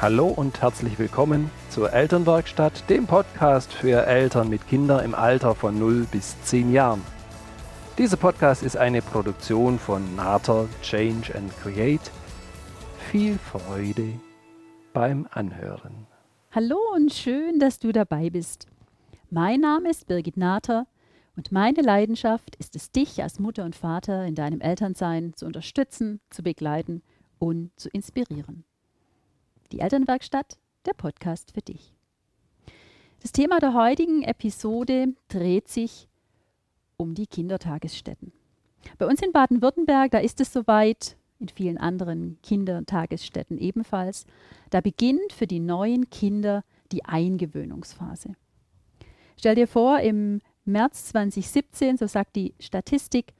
Hallo und herzlich willkommen zur Elternwerkstatt, dem Podcast für Eltern mit Kindern im Alter von 0 bis 10 Jahren. Dieser Podcast ist eine Produktion von Nater Change and Create. Viel Freude beim Anhören. Hallo und schön, dass du dabei bist. Mein Name ist Birgit Nater und meine Leidenschaft ist es, dich als Mutter und Vater in deinem Elternsein zu unterstützen, zu begleiten und zu inspirieren. Die Elternwerkstatt, der Podcast für dich. Das Thema der heutigen Episode dreht sich um die Kindertagesstätten. Bei uns in Baden-Württemberg, da ist es soweit, in vielen anderen Kindertagesstätten ebenfalls, da beginnt für die neuen Kinder die Eingewöhnungsphase. Stell dir vor, im März 2017, so sagt die Statistik,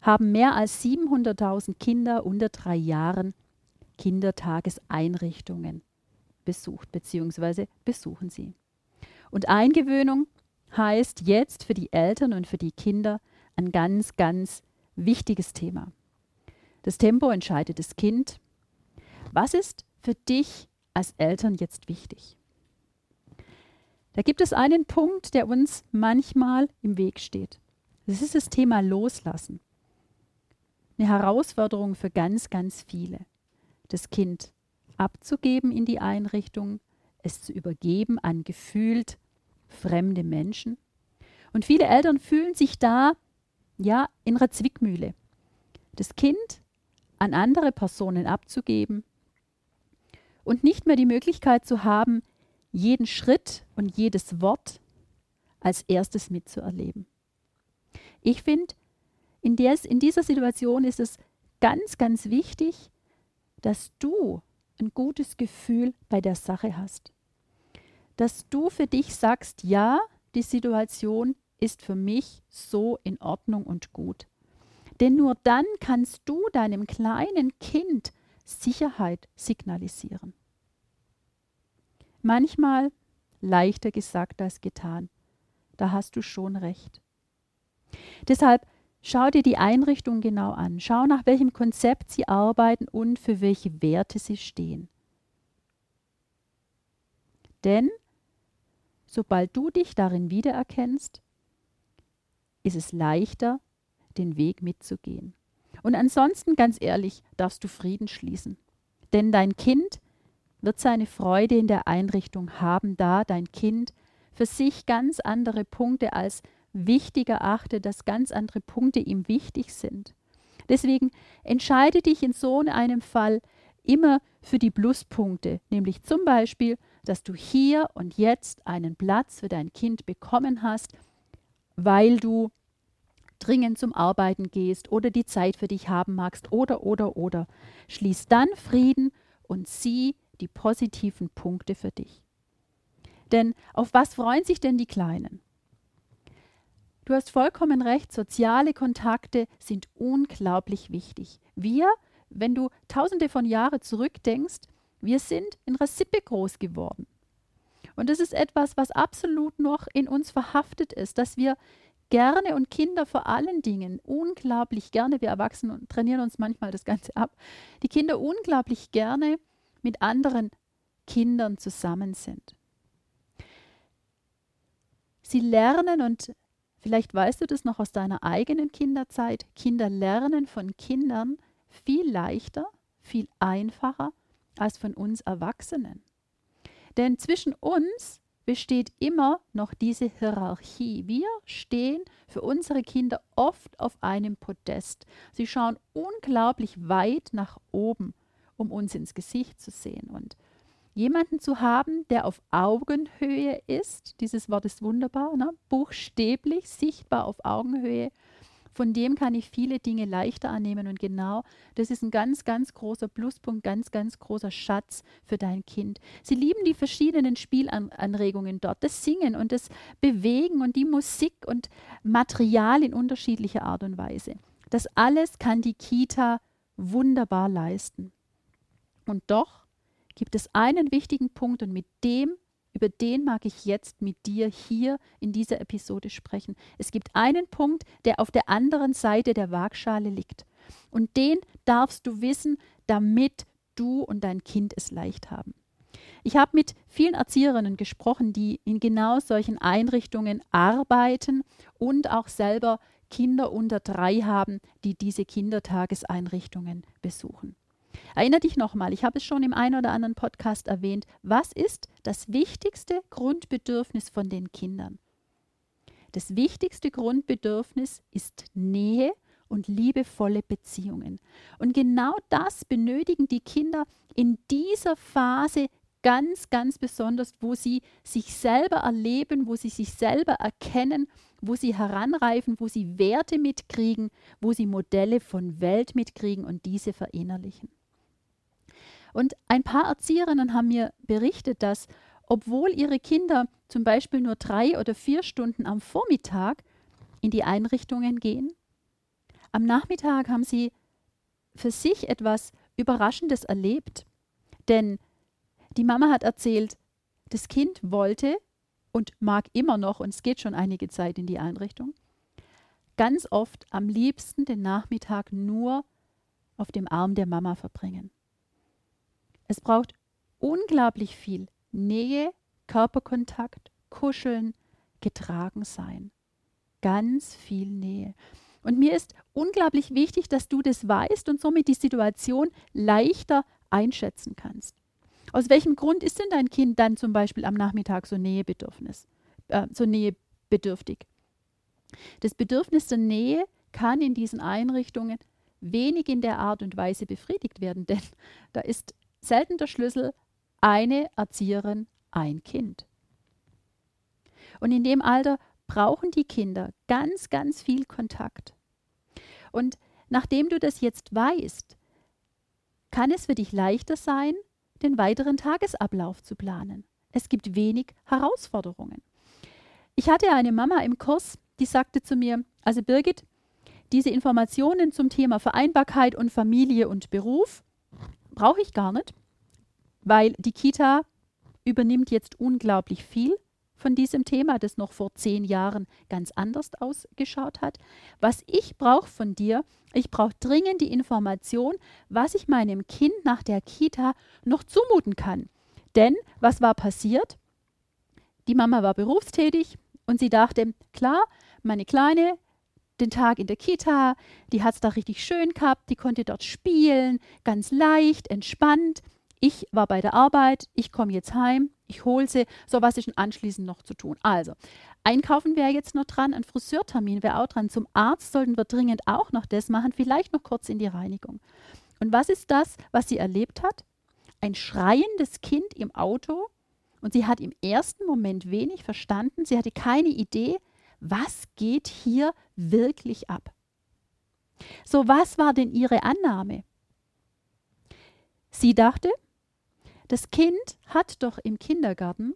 haben mehr als 700.000 Kinder unter drei Jahren Kindertageseinrichtungen besucht bzw. besuchen sie. Und Eingewöhnung heißt jetzt für die Eltern und für die Kinder ein ganz, ganz wichtiges Thema. Das Tempo entscheidet das Kind. Was ist für dich als Eltern jetzt wichtig? Da gibt es einen Punkt, der uns manchmal im Weg steht. Das ist das Thema Loslassen. Eine Herausforderung für ganz, ganz viele das Kind abzugeben in die Einrichtung, es zu übergeben an gefühlt fremde Menschen. Und viele Eltern fühlen sich da ja in einer Zwickmühle. Das Kind an andere Personen abzugeben und nicht mehr die Möglichkeit zu haben, jeden Schritt und jedes Wort als erstes mitzuerleben. Ich finde, in, in dieser Situation ist es ganz, ganz wichtig, dass du ein gutes Gefühl bei der Sache hast. Dass du für dich sagst, ja, die Situation ist für mich so in Ordnung und gut. Denn nur dann kannst du deinem kleinen Kind Sicherheit signalisieren. Manchmal leichter gesagt als getan. Da hast du schon recht. Deshalb Schau dir die Einrichtung genau an. Schau nach welchem Konzept sie arbeiten und für welche Werte sie stehen. Denn sobald du dich darin wiedererkennst, ist es leichter, den Weg mitzugehen. Und ansonsten, ganz ehrlich, darfst du Frieden schließen. Denn dein Kind wird seine Freude in der Einrichtung haben, da dein Kind für sich ganz andere Punkte als wichtig erachtet, dass ganz andere Punkte ihm wichtig sind. Deswegen entscheide dich in so einem Fall immer für die Pluspunkte, nämlich zum Beispiel, dass du hier und jetzt einen Platz für dein Kind bekommen hast, weil du dringend zum Arbeiten gehst oder die Zeit für dich haben magst oder oder oder. Schließ dann Frieden und sieh die positiven Punkte für dich. Denn auf was freuen sich denn die Kleinen? Du hast vollkommen recht, soziale Kontakte sind unglaublich wichtig. Wir, wenn du tausende von Jahren zurückdenkst, wir sind in einer Sippe groß geworden. Und das ist etwas, was absolut noch in uns verhaftet ist, dass wir gerne und Kinder vor allen Dingen unglaublich gerne, wir Erwachsenen trainieren uns manchmal das Ganze ab, die Kinder unglaublich gerne mit anderen Kindern zusammen sind. Sie lernen und Vielleicht weißt du das noch aus deiner eigenen Kinderzeit. Kinder lernen von Kindern viel leichter, viel einfacher als von uns Erwachsenen. Denn zwischen uns besteht immer noch diese Hierarchie. Wir stehen für unsere Kinder oft auf einem Podest. Sie schauen unglaublich weit nach oben, um uns ins Gesicht zu sehen. Und jemanden zu haben, der auf Augenhöhe ist. Dieses Wort ist wunderbar, ne? buchstäblich, sichtbar auf Augenhöhe. Von dem kann ich viele Dinge leichter annehmen. Und genau das ist ein ganz, ganz großer Pluspunkt, ganz, ganz großer Schatz für dein Kind. Sie lieben die verschiedenen Spielanregungen dort, das Singen und das Bewegen und die Musik und Material in unterschiedlicher Art und Weise. Das alles kann die Kita wunderbar leisten. Und doch gibt es einen wichtigen Punkt und mit dem, über den mag ich jetzt mit dir hier in dieser Episode sprechen. Es gibt einen Punkt, der auf der anderen Seite der Waagschale liegt. Und den darfst du wissen, damit du und dein Kind es leicht haben. Ich habe mit vielen Erzieherinnen gesprochen, die in genau solchen Einrichtungen arbeiten und auch selber Kinder unter drei haben, die diese Kindertageseinrichtungen besuchen. Erinnere dich nochmal, ich habe es schon im einen oder anderen Podcast erwähnt, was ist das wichtigste Grundbedürfnis von den Kindern? Das wichtigste Grundbedürfnis ist Nähe und liebevolle Beziehungen. Und genau das benötigen die Kinder in dieser Phase ganz, ganz besonders, wo sie sich selber erleben, wo sie sich selber erkennen, wo sie heranreifen, wo sie Werte mitkriegen, wo sie Modelle von Welt mitkriegen und diese verinnerlichen. Und ein paar Erzieherinnen haben mir berichtet, dass obwohl ihre Kinder zum Beispiel nur drei oder vier Stunden am Vormittag in die Einrichtungen gehen, am Nachmittag haben sie für sich etwas Überraschendes erlebt. Denn die Mama hat erzählt, das Kind wollte und mag immer noch, und es geht schon einige Zeit in die Einrichtung, ganz oft am liebsten den Nachmittag nur auf dem Arm der Mama verbringen. Es braucht unglaublich viel Nähe, Körperkontakt, Kuscheln, getragen sein. Ganz viel Nähe. Und mir ist unglaublich wichtig, dass du das weißt und somit die Situation leichter einschätzen kannst. Aus welchem Grund ist denn dein Kind dann zum Beispiel am Nachmittag so Nähebedürfnis, äh, so nähebedürftig? Das Bedürfnis der Nähe kann in diesen Einrichtungen wenig in der Art und Weise befriedigt werden, denn da ist selten der Schlüssel eine Erzieherin, ein Kind. Und in dem Alter brauchen die Kinder ganz, ganz viel Kontakt. Und nachdem du das jetzt weißt, kann es für dich leichter sein, den weiteren Tagesablauf zu planen. Es gibt wenig Herausforderungen. Ich hatte eine Mama im Kurs, die sagte zu mir, also Birgit, diese Informationen zum Thema Vereinbarkeit und Familie und Beruf brauche ich gar nicht, weil die Kita übernimmt jetzt unglaublich viel von diesem Thema, das noch vor zehn Jahren ganz anders ausgeschaut hat. Was ich brauche von dir, ich brauche dringend die Information, was ich meinem Kind nach der Kita noch zumuten kann. Denn was war passiert? Die Mama war berufstätig und sie dachte, klar, meine Kleine, den Tag in der Kita, die hat es da richtig schön gehabt, die konnte dort spielen, ganz leicht, entspannt. Ich war bei der Arbeit, ich komme jetzt heim, ich hole sie. So, was ist denn anschließend noch zu tun? Also, einkaufen wäre jetzt noch dran, ein Friseurtermin wäre auch dran. Zum Arzt sollten wir dringend auch noch das machen, vielleicht noch kurz in die Reinigung. Und was ist das, was sie erlebt hat? Ein schreiendes Kind im Auto und sie hat im ersten Moment wenig verstanden. Sie hatte keine Idee, was geht hier wirklich ab. So, was war denn ihre Annahme? Sie dachte, das Kind hat doch im Kindergarten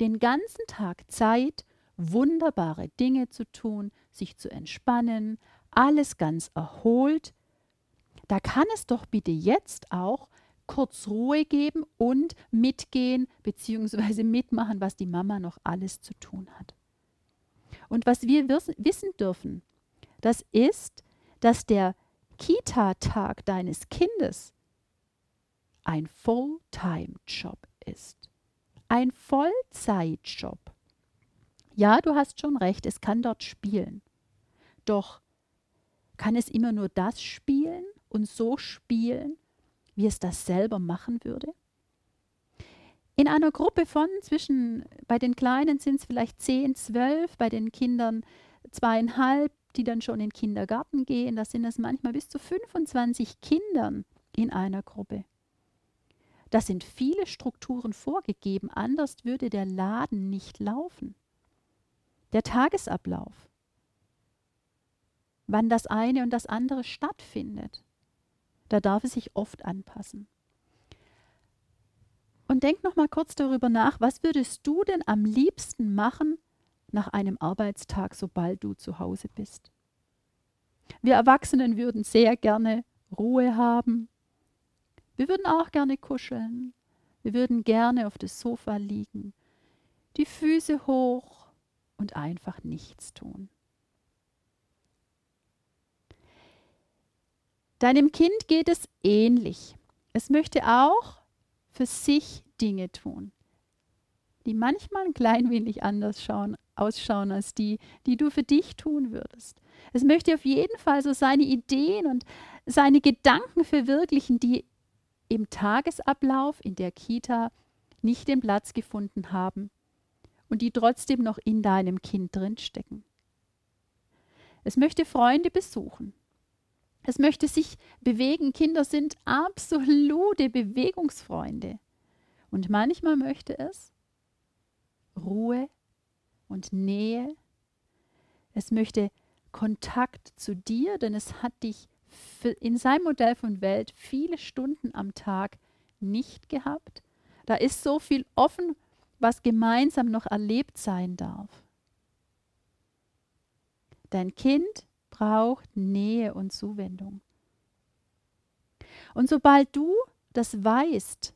den ganzen Tag Zeit, wunderbare Dinge zu tun, sich zu entspannen, alles ganz erholt. Da kann es doch bitte jetzt auch kurz Ruhe geben und mitgehen bzw. mitmachen, was die Mama noch alles zu tun hat. Und was wir wissen dürfen, das ist, dass der Kita-Tag deines Kindes ein Fulltime-Job ist. Ein Vollzeitjob. Ja, du hast schon recht, es kann dort spielen. Doch kann es immer nur das spielen und so spielen, wie es das selber machen würde? In einer Gruppe von zwischen, bei den Kleinen sind es vielleicht 10, 12, bei den Kindern zweieinhalb, die dann schon in den Kindergarten gehen, da sind es manchmal bis zu 25 Kindern in einer Gruppe. Da sind viele Strukturen vorgegeben, anders würde der Laden nicht laufen. Der Tagesablauf, wann das eine und das andere stattfindet, da darf es sich oft anpassen. Und denk noch mal kurz darüber nach, was würdest du denn am liebsten machen nach einem Arbeitstag, sobald du zu Hause bist? Wir Erwachsenen würden sehr gerne Ruhe haben, wir würden auch gerne kuscheln. Wir würden gerne auf das Sofa liegen, die Füße hoch und einfach nichts tun. Deinem Kind geht es ähnlich. Es möchte auch für sich Dinge tun, die manchmal ein klein wenig anders schauen, ausschauen als die, die du für dich tun würdest. Es möchte auf jeden Fall so seine Ideen und seine Gedanken verwirklichen, die im Tagesablauf in der Kita nicht den Platz gefunden haben und die trotzdem noch in deinem Kind drinstecken. Es möchte Freunde besuchen. Es möchte sich bewegen. Kinder sind absolute Bewegungsfreunde. Und manchmal möchte es Ruhe und Nähe. Es möchte Kontakt zu dir, denn es hat dich in seinem Modell von Welt viele Stunden am Tag nicht gehabt. Da ist so viel offen, was gemeinsam noch erlebt sein darf. Dein Kind braucht Nähe und Zuwendung. Und sobald du das weißt,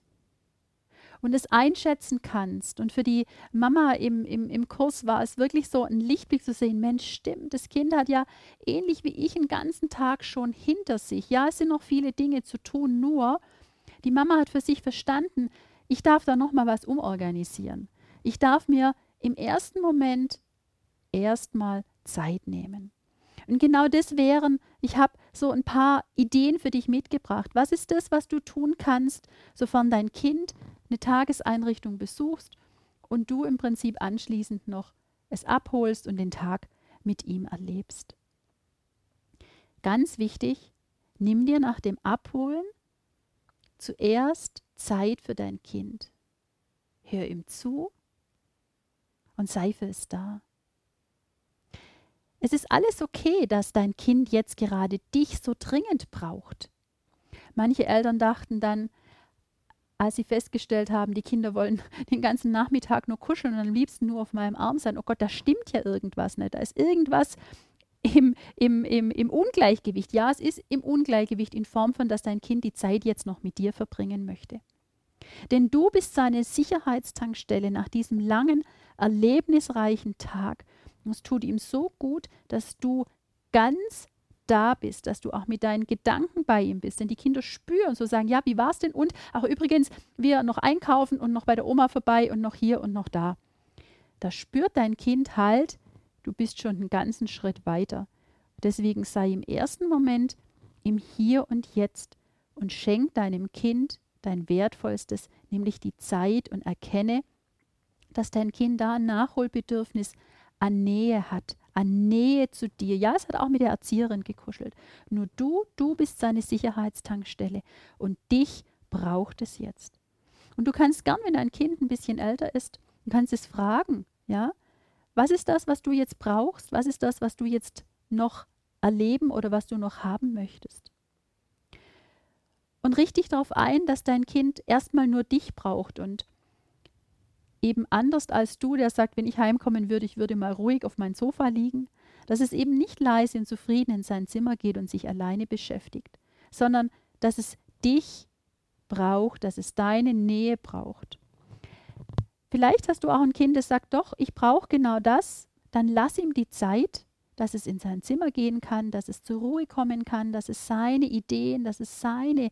und es einschätzen kannst. Und für die Mama im, im, im Kurs war es wirklich so ein Lichtblick zu sehen, Mensch, stimmt, das Kind hat ja ähnlich wie ich einen ganzen Tag schon hinter sich. Ja, es sind noch viele Dinge zu tun, nur die Mama hat für sich verstanden, ich darf da nochmal was umorganisieren. Ich darf mir im ersten Moment erstmal Zeit nehmen. Und genau das wären, ich habe so ein paar Ideen für dich mitgebracht. Was ist das, was du tun kannst, sofern dein Kind eine Tageseinrichtung besuchst und du im Prinzip anschließend noch es abholst und den Tag mit ihm erlebst. Ganz wichtig, nimm dir nach dem Abholen zuerst Zeit für dein Kind. Hör ihm zu und sei für es da. Es ist alles okay, dass dein Kind jetzt gerade dich so dringend braucht. Manche Eltern dachten dann, als sie festgestellt haben, die Kinder wollen den ganzen Nachmittag nur kuscheln und am liebsten nur auf meinem Arm sein. Oh Gott, da stimmt ja irgendwas nicht. Da ist irgendwas im, im, im, im Ungleichgewicht. Ja, es ist im Ungleichgewicht in Form von, dass dein Kind die Zeit jetzt noch mit dir verbringen möchte. Denn du bist seine Sicherheitstankstelle nach diesem langen, erlebnisreichen Tag. Es tut ihm so gut, dass du ganz da bist, dass du auch mit deinen Gedanken bei ihm bist. Denn die Kinder spüren, so sagen, ja, wie war es denn? Und auch übrigens, wir noch einkaufen und noch bei der Oma vorbei und noch hier und noch da. Da spürt dein Kind halt, du bist schon einen ganzen Schritt weiter. Deswegen sei im ersten Moment im Hier und Jetzt und schenk deinem Kind dein Wertvollstes, nämlich die Zeit und erkenne, dass dein Kind da ein Nachholbedürfnis an Nähe hat, an Nähe zu dir. Ja, es hat auch mit der Erzieherin gekuschelt. Nur du, du bist seine Sicherheitstankstelle und dich braucht es jetzt. Und du kannst gern, wenn dein Kind ein bisschen älter ist, du kannst es fragen, ja, was ist das, was du jetzt brauchst? Was ist das, was du jetzt noch erleben oder was du noch haben möchtest? Und richte dich darauf ein, dass dein Kind erstmal nur dich braucht und eben anders als du, der sagt, wenn ich heimkommen würde, ich würde mal ruhig auf mein Sofa liegen, dass es eben nicht leise und zufrieden in sein Zimmer geht und sich alleine beschäftigt, sondern dass es dich braucht, dass es deine Nähe braucht. Vielleicht hast du auch ein Kind, das sagt, doch, ich brauche genau das, dann lass ihm die Zeit, dass es in sein Zimmer gehen kann, dass es zur Ruhe kommen kann, dass es seine Ideen, dass es seine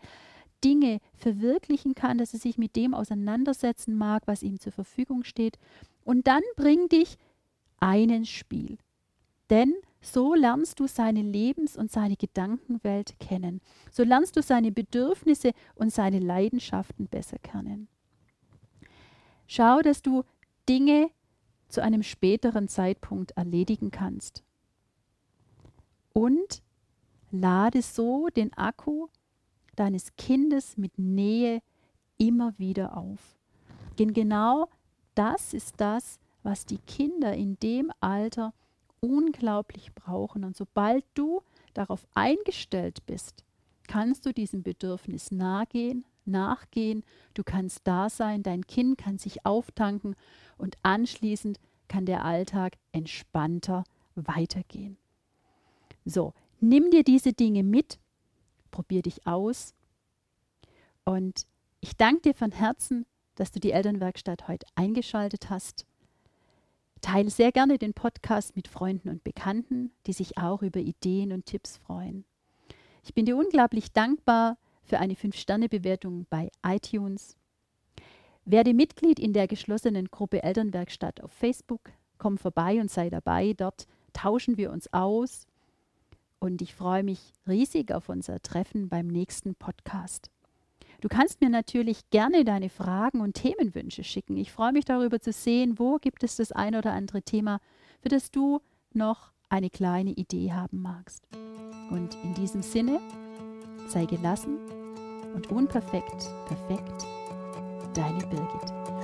Dinge verwirklichen kann, dass er sich mit dem auseinandersetzen mag, was ihm zur Verfügung steht. Und dann bring dich ein ins Spiel. Denn so lernst du seine Lebens- und seine Gedankenwelt kennen. So lernst du seine Bedürfnisse und seine Leidenschaften besser kennen. Schau, dass du Dinge zu einem späteren Zeitpunkt erledigen kannst. Und lade so den Akku deines Kindes mit Nähe immer wieder auf. Denn genau das ist das, was die Kinder in dem Alter unglaublich brauchen. Und sobald du darauf eingestellt bist, kannst du diesem Bedürfnis nahegehen, nachgehen, du kannst da sein, dein Kind kann sich auftanken und anschließend kann der Alltag entspannter weitergehen. So, nimm dir diese Dinge mit probier dich aus. Und ich danke dir von Herzen, dass du die Elternwerkstatt heute eingeschaltet hast. Teile sehr gerne den Podcast mit Freunden und Bekannten, die sich auch über Ideen und Tipps freuen. Ich bin dir unglaublich dankbar für eine 5-Sterne-Bewertung bei iTunes. Werde Mitglied in der geschlossenen Gruppe Elternwerkstatt auf Facebook. Komm vorbei und sei dabei. Dort tauschen wir uns aus. Und ich freue mich riesig auf unser Treffen beim nächsten Podcast. Du kannst mir natürlich gerne deine Fragen und Themenwünsche schicken. Ich freue mich darüber zu sehen, wo gibt es das ein oder andere Thema, für das du noch eine kleine Idee haben magst. Und in diesem Sinne, sei gelassen und unperfekt, perfekt, deine Birgit.